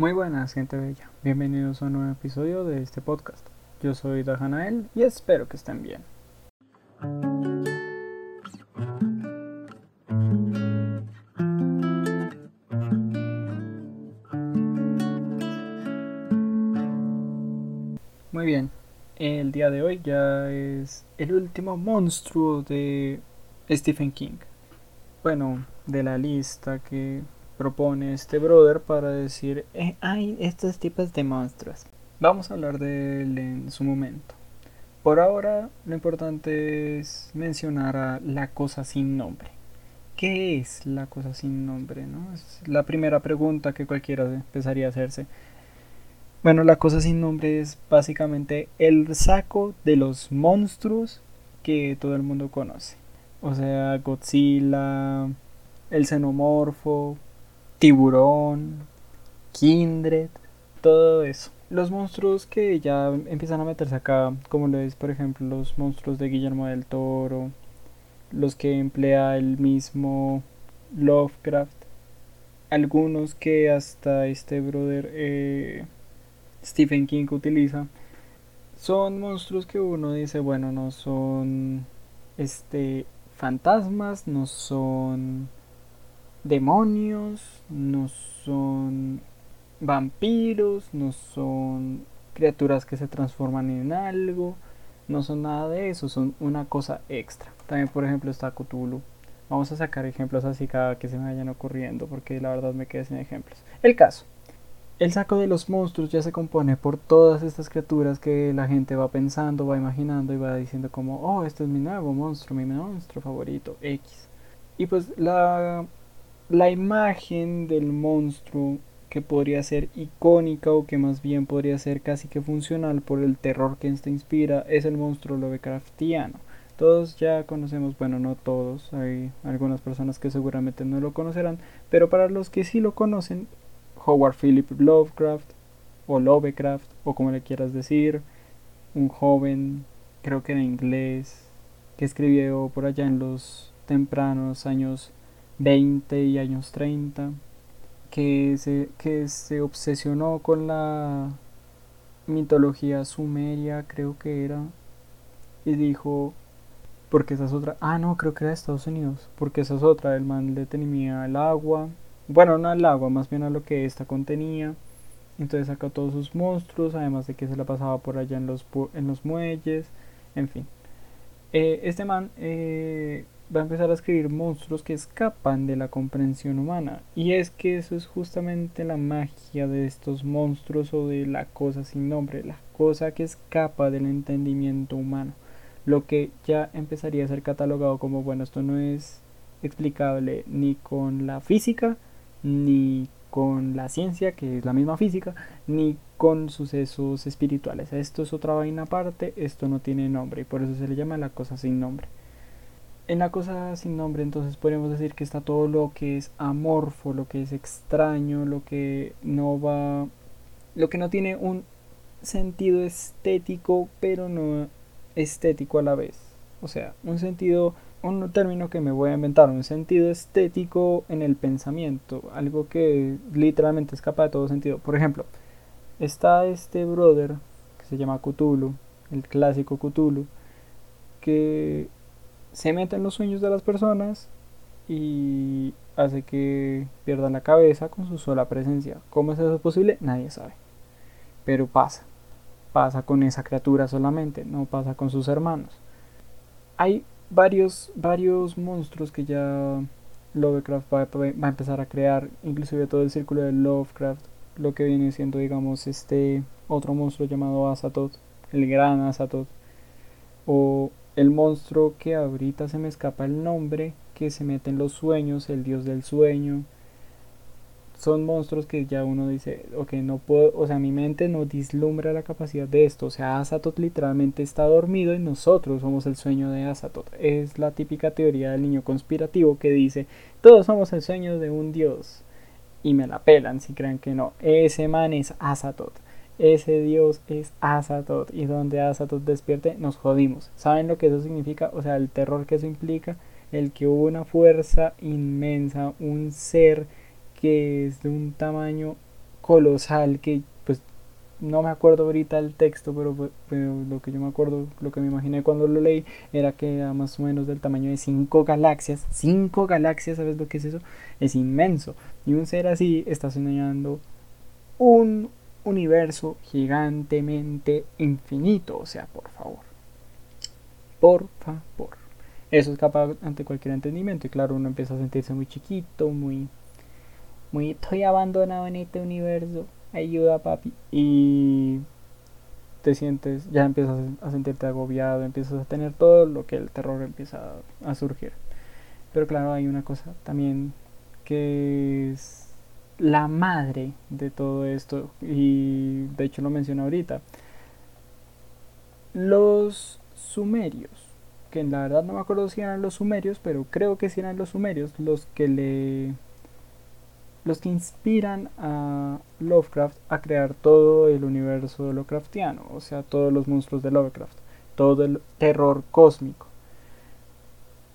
Muy buenas, gente bella. Bienvenidos a un nuevo episodio de este podcast. Yo soy Dajanael y espero que estén bien. Muy bien, el día de hoy ya es el último monstruo de Stephen King. Bueno, de la lista que propone este brother para decir, eh, hay estos tipos de monstruos. Vamos a hablar de él en su momento. Por ahora, lo importante es mencionar a la cosa sin nombre. ¿Qué es la cosa sin nombre? No? Es la primera pregunta que cualquiera empezaría a hacerse. Bueno, la cosa sin nombre es básicamente el saco de los monstruos que todo el mundo conoce. O sea, Godzilla, el xenomorfo, tiburón, kindred, todo eso. Los monstruos que ya empiezan a meterse acá, como lo es por ejemplo los monstruos de Guillermo del Toro, los que emplea el mismo Lovecraft, algunos que hasta este brother eh, Stephen King utiliza, son monstruos que uno dice, bueno, no son este fantasmas, no son demonios, no son vampiros, no son criaturas que se transforman en algo, no son nada de eso, son una cosa extra. También, por ejemplo, está Cthulhu. Vamos a sacar ejemplos así cada que se me vayan ocurriendo, porque la verdad me quedé sin ejemplos. El caso. El saco de los monstruos ya se compone por todas estas criaturas que la gente va pensando, va imaginando y va diciendo como, oh, este es mi nuevo monstruo, mi monstruo favorito, X. Y pues la la imagen del monstruo que podría ser icónica o que más bien podría ser casi que funcional por el terror que este inspira es el monstruo Lovecraftiano. Todos ya conocemos, bueno, no todos, hay algunas personas que seguramente no lo conocerán, pero para los que sí lo conocen, Howard Philip Lovecraft o Lovecraft o como le quieras decir, un joven, creo que era inglés, que escribió por allá en los tempranos años 20 y años 30, que se, que se obsesionó con la mitología sumeria, creo que era, y dijo, porque esa es otra, ah, no, creo que era de Estados Unidos, porque esa es otra, el man le tenía el agua, bueno, no al agua, más bien a lo que esta contenía, entonces sacó todos sus monstruos, además de que se la pasaba por allá en los, en los muelles, en fin. Eh, este man eh, va a empezar a escribir monstruos que escapan de la comprensión humana. Y es que eso es justamente la magia de estos monstruos o de la cosa sin nombre, la cosa que escapa del entendimiento humano. Lo que ya empezaría a ser catalogado como, bueno, esto no es explicable ni con la física, ni con la ciencia, que es la misma física, ni con sucesos espirituales. Esto es otra vaina aparte, esto no tiene nombre y por eso se le llama la cosa sin nombre. En la cosa sin nombre entonces podríamos decir que está todo lo que es amorfo, lo que es extraño, lo que no va, lo que no tiene un sentido estético, pero no estético a la vez. O sea, un sentido, un término que me voy a inventar, un sentido estético en el pensamiento, algo que literalmente escapa de todo sentido. Por ejemplo, está este brother que se llama Cthulhu, el clásico Cthulhu, que se mete en los sueños de las personas y hace que pierdan la cabeza con su sola presencia. ¿Cómo es eso posible? Nadie sabe. Pero pasa. Pasa con esa criatura solamente, no pasa con sus hermanos. Hay varios, varios monstruos que ya Lovecraft va, a empezar a crear, inclusive todo el círculo de Lovecraft, lo que viene siendo, digamos, este otro monstruo llamado Azatoth, el gran Azatoth, o el monstruo que ahorita se me escapa el nombre, que se mete en los sueños, el dios del sueño. Son monstruos que ya uno dice, ok, no puedo, o sea, mi mente no dislumbra la capacidad de esto. O sea, Azatoth literalmente está dormido y nosotros somos el sueño de Azatoth. Es la típica teoría del niño conspirativo que dice, todos somos el sueño de un dios. Y me la pelan si creen que no. Ese man es Azatoth ese dios es Azatoth y donde Azatoth despierte nos jodimos. ¿Saben lo que eso significa? O sea, el terror que eso implica, el que hubo una fuerza inmensa, un ser que es de un tamaño colosal que pues no me acuerdo ahorita el texto, pero, lo que yo me acuerdo, lo que me imaginé cuando lo leí era que era más o menos del tamaño de cinco galaxias. Cinco galaxias, ¿sabes lo que es eso? Es inmenso. Y un ser así está soñando un universo gigantemente infinito. O sea, por favor. Por favor. Eso escapa ante cualquier entendimiento. Y claro, uno empieza a sentirse muy chiquito, muy... Muy estoy abandonado en este universo ayuda papi. Y te sientes, ya empiezas a sentirte agobiado, empiezas a tener todo lo que el terror empieza a, surgir. Pero claro, hay una cosa también que es la madre de todo esto y de hecho lo menciono ahorita. Los sumerios, que en la verdad no me acuerdo si eran los sumerios, pero creo que si eran los sumerios los que le los que inspiran a Lovecraft a crear todo el universo Lovecraftiano, o sea, todos los monstruos de Lovecraft, todo el terror cósmico.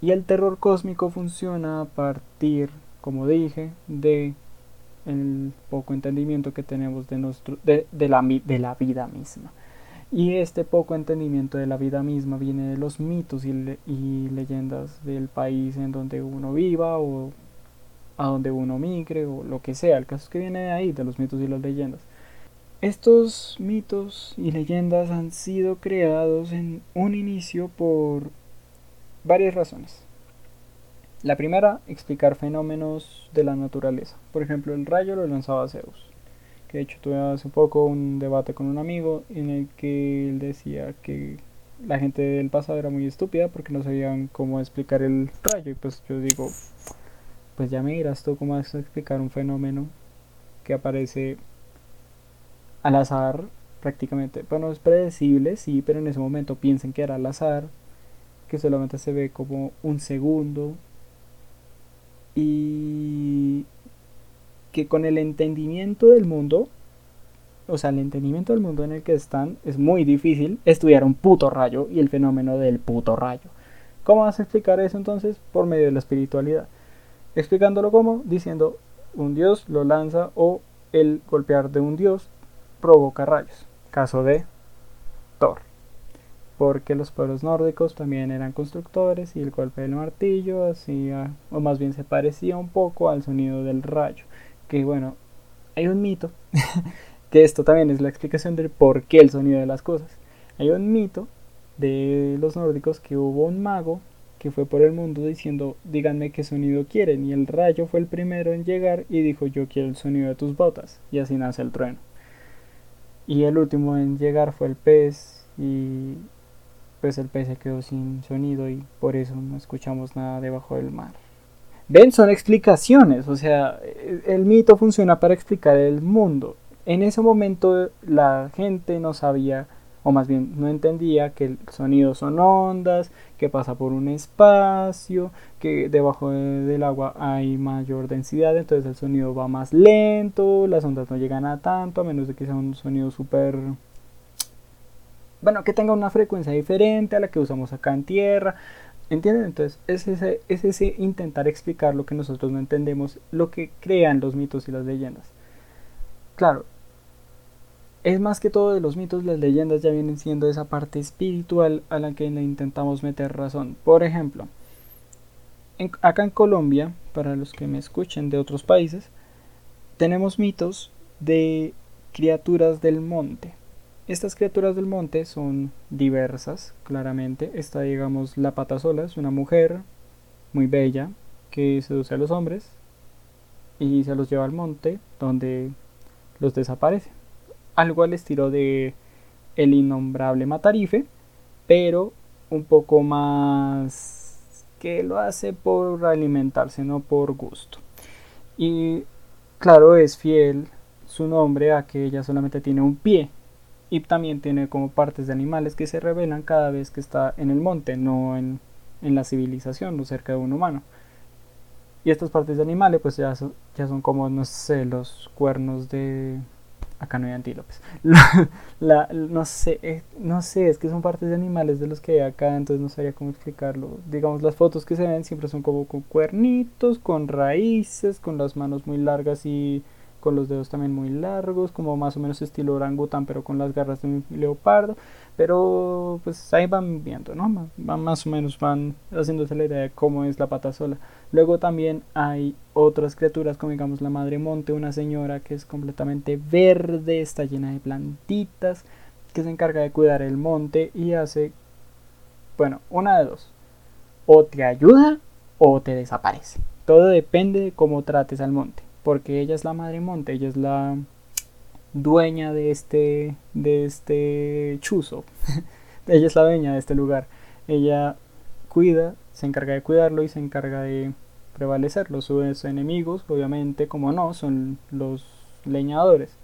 Y el terror cósmico funciona a partir, como dije, de el poco entendimiento que tenemos de, nuestro, de, la, de la vida misma. Y este poco entendimiento de la vida misma viene de los mitos y, y leyendas del país en donde uno viva o a donde uno migre o lo que sea. El caso es que viene de ahí, de los mitos y las leyendas. Estos mitos y leyendas han sido creados en un inicio por varias razones. La primera, explicar fenómenos de la naturaleza. Por ejemplo, el rayo lo lanzaba Zeus. Que de hecho tuve hace poco un debate con un amigo en el que él decía que la gente del pasado era muy estúpida porque no sabían cómo explicar el rayo. Y pues yo digo, pues ya me dirás tú cómo vas a explicar un fenómeno que aparece al azar prácticamente. Bueno, es predecible, sí, pero en ese momento piensen que era al azar, que solamente se ve como un segundo y que con el entendimiento del mundo, o sea, el entendimiento del mundo en el que están, es muy difícil estudiar un puto rayo y el fenómeno del puto rayo. ¿Cómo vas a explicar eso entonces? Por medio de la espiritualidad explicándolo como diciendo un dios lo lanza o el golpear de un dios provoca rayos. Caso de Thor. Porque los pueblos nórdicos también eran constructores y el golpe del martillo hacía, o más bien se parecía un poco al sonido del rayo. Que bueno, hay un mito, que esto también es la explicación del por qué el sonido de las cosas. Hay un mito de los nórdicos que hubo un mago que fue por el mundo diciendo díganme qué sonido quieren y el rayo fue el primero en llegar y dijo yo quiero el sonido de tus botas y así nace el trueno. Y el último en llegar fue el pez y pues el pez quedó sin sonido y por eso no escuchamos nada debajo del mar. Ven, son explicaciones, o sea, el mito funciona para explicar el mundo. En ese momento la gente no sabía o más bien no entendía que el sonido son ondas, que pasa por un espacio, que debajo del agua hay mayor densidad, entonces el sonido va más lento, las ondas no llegan a tanto, a menos de que sea un sonido súper... Bueno, que tenga una frecuencia diferente a la que usamos acá en tierra. ¿Entienden? Entonces es ese, es intentar explicar lo que nosotros no entendemos, lo que crean los mitos y las leyendas. Claro, es más que todo de los mitos, las leyendas ya vienen siendo esa parte espiritual a la que le intentamos meter razón. Por ejemplo, acá en Colombia, para los que me escuchen de otros países, tenemos mitos de criaturas del monte. Estas criaturas del monte son diversas, claramente. Está, digamos, la patasola, es una mujer muy bella que seduce a los hombres y se los lleva al monte donde los desaparece algo al estilo de El innombrable Matarife, pero un poco más que lo hace por alimentarse, no por gusto. Y claro, es fiel su nombre a que ella solamente tiene un pie y también tiene como partes de animales que se revelan cada vez que está en el monte, no en, la civilización o cerca de un humano. Y estas partes de animales pues ya ya son como, no sé, los cuernos de, acá no hay antílopes. No sé, eh, no sé, es que son partes de animales de los que hay acá, entonces no sabría cómo explicarlo. Digamos, las fotos que se ven siempre son como con cuernitos, con raíces, con las manos muy largas y con los dedos también muy largos, como más o menos estilo orangután, pero con las garras de un leopardo. Pero pues ahí van viendo, ¿no? Van, más o menos van haciéndose la idea de cómo es la pata sola. Luego también hay otras criaturas, como digamos la madre monte, una señora que es completamente verde, está llena de plantitas, que se encarga de cuidar el monte y hace, bueno, una de dos. O te ayuda o te desaparece. Todo depende de cómo trates al monte porque ella es la madre monte, ella es la dueña de este, de este chuzo, ella es la dueña de este lugar, ella cuida, se encarga de cuidarlo y se encarga de prevalecerlo, sus enemigos, obviamente, como no, son los leñadores.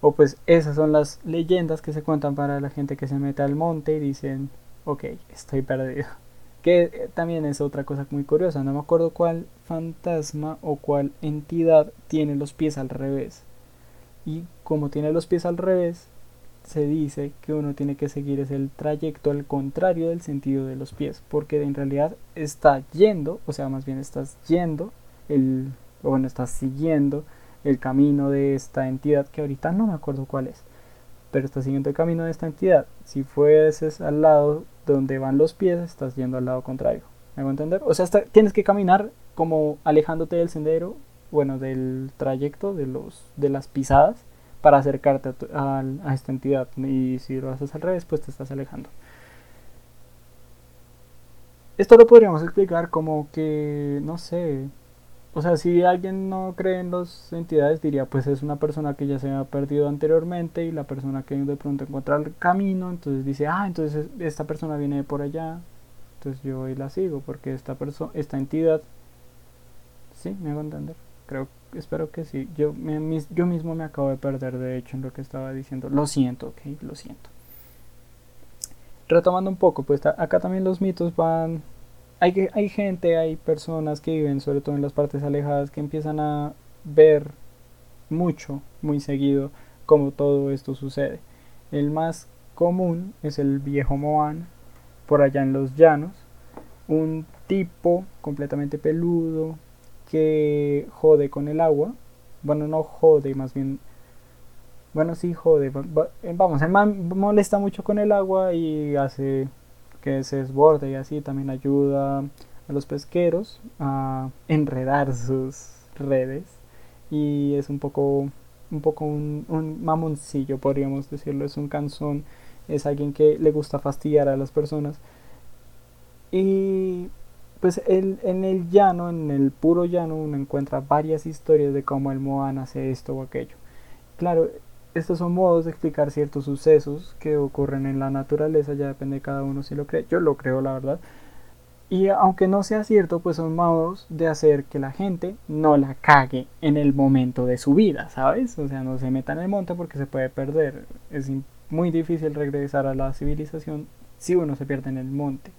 O pues esas son las leyendas que se cuentan para la gente que se mete al monte y dicen, ok, estoy perdido. Que eh, también es otra cosa muy curiosa, no me acuerdo cuál fantasma o cuál entidad tiene los pies al revés. Y como tiene los pies al revés, se dice que uno tiene que seguir el trayecto al contrario del sentido de los pies, porque en realidad está yendo, o sea, más bien estás yendo, el, bueno, estás siguiendo el camino de esta entidad que ahorita no me acuerdo cuál es, pero estás siguiendo el camino de esta entidad. Si fueses al lado donde van los pies, estás yendo al lado contrario. ¿Me hago entender? O sea, tienes que caminar como alejándote del sendero, bueno, del trayecto, de, los, de las pisadas, para acercarte a, a, esta entidad. Y si lo haces al revés, pues te estás alejando. Esto lo podríamos explicar como que, no sé, o sea, si alguien no cree en las entidades, diría, pues es una persona que ya se ha perdido anteriormente y la persona que de pronto encuentra el camino, entonces dice, ah, entonces esta persona viene de por allá, entonces yo hoy la sigo porque esta persona, esta entidad, sí, me hago entender, creo, espero que sí, yo, yo mismo me acabo de perder de hecho en lo que estaba diciendo, lo siento, ok, lo siento. Retomando un poco, pues acá también los mitos van hay, hay gente, hay personas que viven sobre todo en las partes alejadas que empiezan a ver mucho, muy seguido, cómo todo esto sucede. El más común es el viejo Moan, por allá en los llanos, un tipo completamente peludo que jode con el agua. Bueno, no jode, más bien. Bueno, sí jode. Vamos, el man molesta mucho con el agua y hace que se desborde y así también ayuda a los pesqueros a enredar sus redes y es un poco un poco un, mamoncillo podríamos decirlo. Es un canzón es alguien que le gusta fastidiar a las personas. Y pues en el llano en el puro llano uno encuentra varias historias de cómo el Moan hace esto o aquello. Claro estos son modos de explicar ciertos sucesos que ocurren en la naturaleza, ya depende de cada uno si lo cree. Yo lo creo, la verdad. Y aunque no sea cierto, pues son modos de hacer que la gente no la cague en el momento de su vida, ¿sabes? O sea, no se meta en el monte porque se puede perder. Es muy difícil regresar a la civilización si uno se pierde en el monte.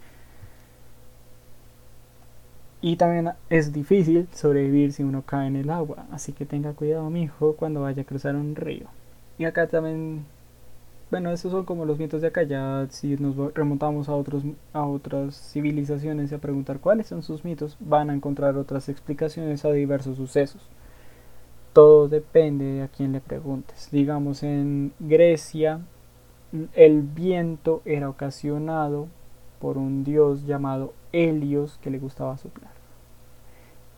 Y también es difícil sobrevivir si uno cae en el agua, así que tenga cuidado, mi hijo, cuando vaya a cruzar un río. Y acá también, bueno, esos son como los vientos de acá. Ya si nos remontamos a, otros, a otras civilizaciones y a preguntar cuáles son sus mitos, van a encontrar otras explicaciones a diversos sucesos. Todo depende de a quién le preguntes. Digamos, en Grecia, el viento era ocasionado por un dios llamado Helios que le gustaba soplar.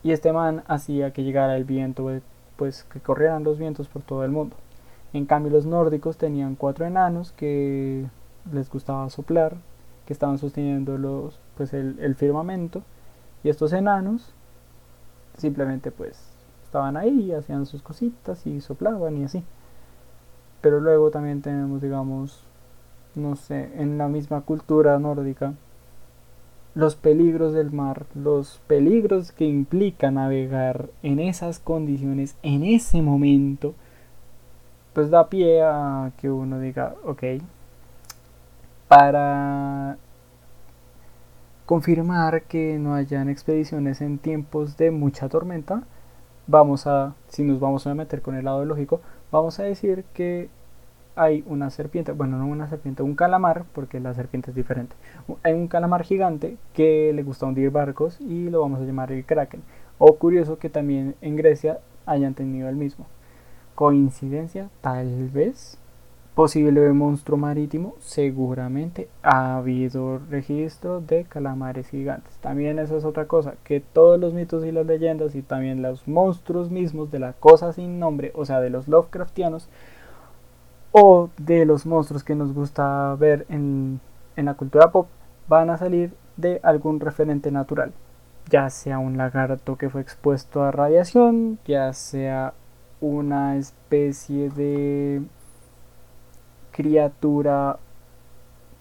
Y este man hacía que llegara el viento, pues que corrieran los vientos por todo el mundo. En cambio los nórdicos tenían cuatro enanos que les gustaba soplar, que estaban sosteniendo los, pues el, firmamento. Y estos enanos simplemente pues estaban ahí, hacían sus cositas y soplaban y así. Pero luego también tenemos, digamos, no sé, en la misma cultura nórdica, los peligros del mar, los peligros que implica navegar en esas condiciones, en ese momento, pues da pie a que uno diga, ok, para confirmar que no hayan expediciones en tiempos de mucha tormenta, vamos a, si nos vamos a meter con el lado lógico, vamos a decir que hay una serpiente, bueno, no una serpiente, un calamar, porque la serpiente es diferente. Hay un calamar gigante que le gusta hundir barcos y lo vamos a llamar el kraken. O curioso que también en Grecia hayan tenido el mismo. Coincidencia, tal vez. Posible monstruo marítimo, seguramente ha habido registro de calamares gigantes. También esa es otra cosa, que todos los mitos y las leyendas y también los monstruos mismos de la cosa sin nombre, o sea, de los Lovecraftianos, o de los monstruos que nos gusta ver en, en la cultura pop, van a salir de algún referente natural, ya sea un lagarto que fue expuesto a radiación, ya sea una especie de criatura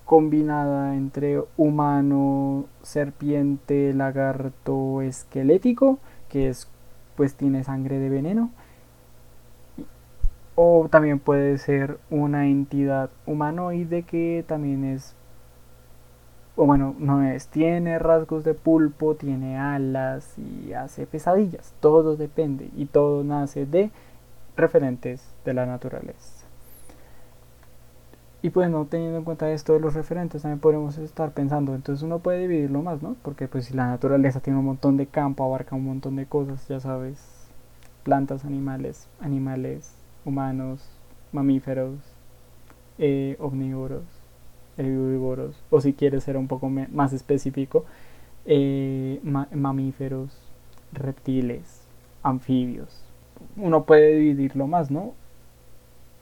combinada entre humano, serpiente, lagarto, esquelético, que es pues tiene sangre de veneno. O también puede ser una entidad humanoide que también es o bueno, no es, tiene rasgos de pulpo, tiene alas y hace pesadillas. Todo depende y todo nace de referentes de la naturaleza. Y pues no teniendo en cuenta esto de los referentes, también podemos estar pensando, entonces uno puede dividirlo más, ¿no? Porque pues si la naturaleza tiene un montón de campo, abarca un montón de cosas, ya sabes, plantas, animales, animales, humanos, mamíferos, eh, omnívoros, herbívoros, o si quieres ser un poco más específico, eh, mamíferos, reptiles, anfibios. Uno puede dividirlo más, ¿no?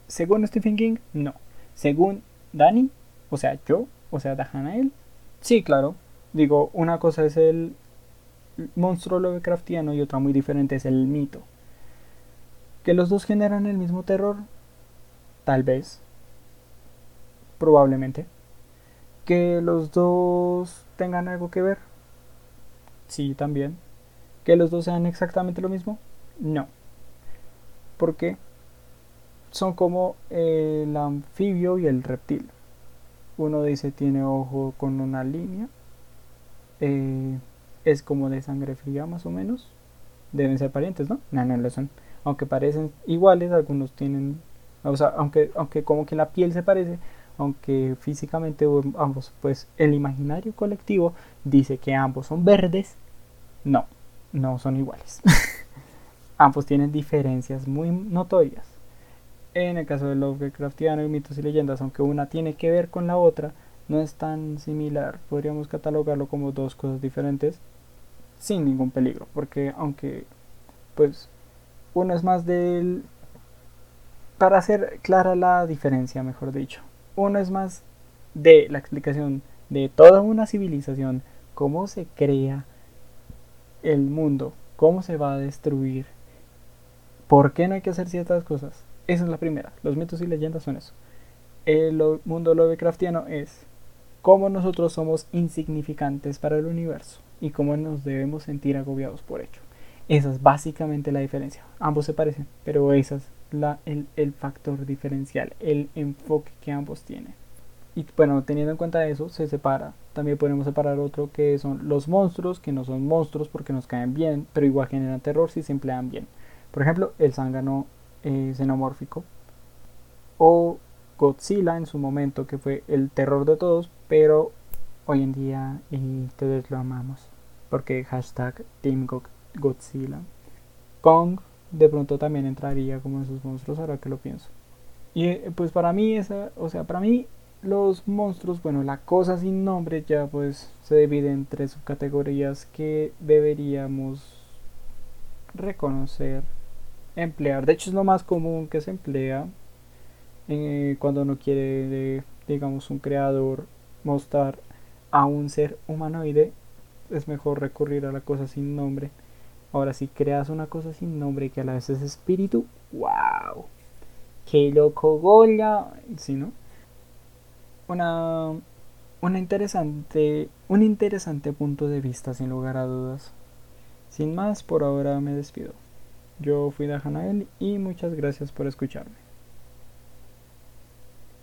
Según Stephen King, no. Según Dani, o sea, yo, o sea, Dahanael, sí, claro. Digo, una cosa es el monstruo Lovecraftiano y otra muy diferente es el mito. ¿Que los dos generan el mismo terror? Tal vez. Probablemente. ¿Que los dos tengan algo que ver? Sí, también. ¿Que los dos sean exactamente lo mismo? No. ¿Por qué? son como el anfibio y el reptil. Uno dice tiene ojo con una línea. Eh, es como de sangre fría más o menos. Deben ser parientes, ¿no? No, no lo son. Aunque parecen iguales, algunos tienen... O sea, aunque, aunque como que la piel se parece, aunque físicamente ambos, pues el imaginario colectivo dice que ambos son verdes. No, no son iguales. ambos tienen diferencias muy notorias. En el caso de Lovecraftiano y mitos y leyendas, aunque una tiene que ver con la otra, no es tan similar. Podríamos catalogarlo como dos cosas diferentes sin ningún peligro, porque aunque pues uno es más del para hacer clara la diferencia, mejor dicho. Uno es más de la explicación de toda una civilización, cómo se crea el mundo, cómo se va a destruir, por qué no hay que hacer ciertas cosas esa es la primera. Los mitos y leyendas son eso. El mundo Lovecraftiano es cómo nosotros somos insignificantes para el universo y cómo nos debemos sentir agobiados por ello. Esa es básicamente la diferencia. Ambos se parecen, pero ese es la, el, el factor diferencial, el enfoque que ambos tienen. Y bueno, teniendo en cuenta eso, se separa. También podemos separar otro que son los monstruos, que no son monstruos porque nos caen bien, pero igual generan terror si se emplean bien. Por ejemplo, el zángano eh, xenomórfico o Godzilla en su momento que fue el terror de todos pero hoy en día y todos lo amamos porque hashtag Team Godzilla. Kong de pronto también entraría como en sus monstruos ahora que lo pienso. Y eh, pues para mí esa o sea para mí los monstruos bueno la cosa sin nombre ya pues se divide en tres subcategorías que deberíamos reconocer emplear. De hecho es lo más común que se emplea eh, cuando uno quiere, digamos, un creador mostrar a un ser humanoide. Es mejor recurrir a la cosa sin nombre. Ahora, si creas una cosa sin nombre que a la vez es espíritu, wow, qué loco gola, si no? Una, una interesante, un interesante punto de vista, sin lugar a dudas. Sin más, por ahora me despido. Yo fui Dajanael y muchas gracias por escucharme.